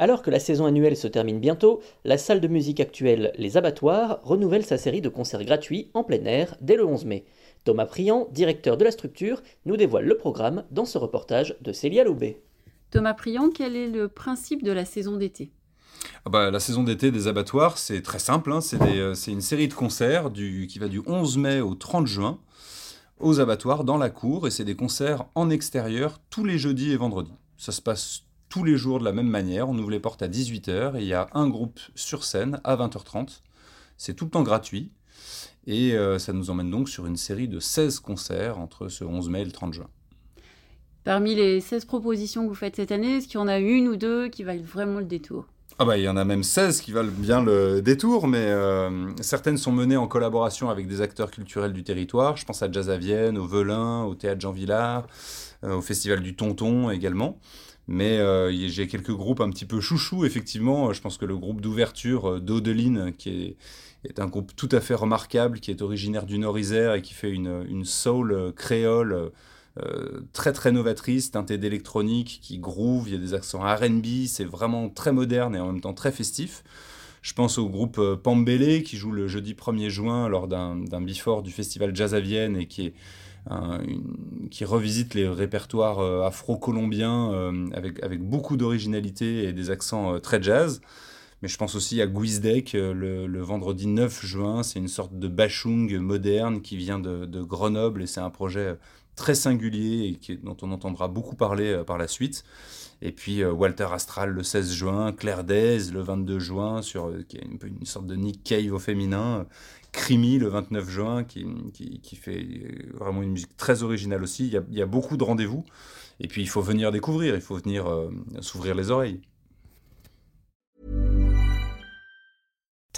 Alors que la saison annuelle se termine bientôt, la salle de musique actuelle Les Abattoirs renouvelle sa série de concerts gratuits en plein air dès le 11 mai. Thomas Priant, directeur de la structure, nous dévoile le programme dans ce reportage de Célia Loubet. Thomas Priant, quel est le principe de la saison d'été? Ah bah, La saison d'été des abattoirs, c'est très simple. Hein. Euh, c'est une série de concerts du, qui va du 11 mai au 30 juin aux abattoirs dans la cour. Et c'est des concerts en extérieur tous les jeudis et vendredis. Ça se passe tous les jours de la même manière. On ouvre les portes à 18h et il y a un groupe sur scène à 20h30. C'est tout le temps gratuit. Et euh, ça nous emmène donc sur une série de 16 concerts entre ce 11 mai et le 30 juin. Parmi les 16 propositions que vous faites cette année, est-ce qu'il y en a une ou deux qui valent vraiment le détour? Ah bah, il y en a même 16 qui valent bien le détour, mais euh, certaines sont menées en collaboration avec des acteurs culturels du territoire. Je pense à Jazz à Vienne, au Velin, au Théâtre Jean Villard, euh, au Festival du Tonton également. Mais euh, j'ai quelques groupes un petit peu chouchous, effectivement. Je pense que le groupe d'ouverture d'Audeline, qui est, un groupe tout à fait remarquable, qui est originaire du Nord-Isère et qui fait une, soul créole euh, très très novatrice, teintée d'électronique, qui groove, il y a des accents RB, c'est vraiment très moderne et en même temps très festif. Je pense au groupe euh, Pambélé qui joue le jeudi 1er juin lors d'un before du festival Jazz à Vienne et qui, est qui revisite les répertoires euh, afro-colombiens avec, avec beaucoup d'originalité et des accents très jazz. Mais je pense aussi à Guizdek le, le, vendredi 9 juin. C'est une sorte de bachung moderne qui vient de, Grenoble et c'est un projet très singulier et dont on entendra beaucoup parler euh, par la suite. Et puis euh, Walter Astral le 16 juin, Claire Days le 22 juin, sur, euh, qui est une, une, sorte de Nick Cave au féminin, Crimi le 29 juin, qui, fait vraiment une musique très originale aussi. Il y a beaucoup de rendez-vous. Et puis il faut venir découvrir, il faut venir s'ouvrir les oreilles.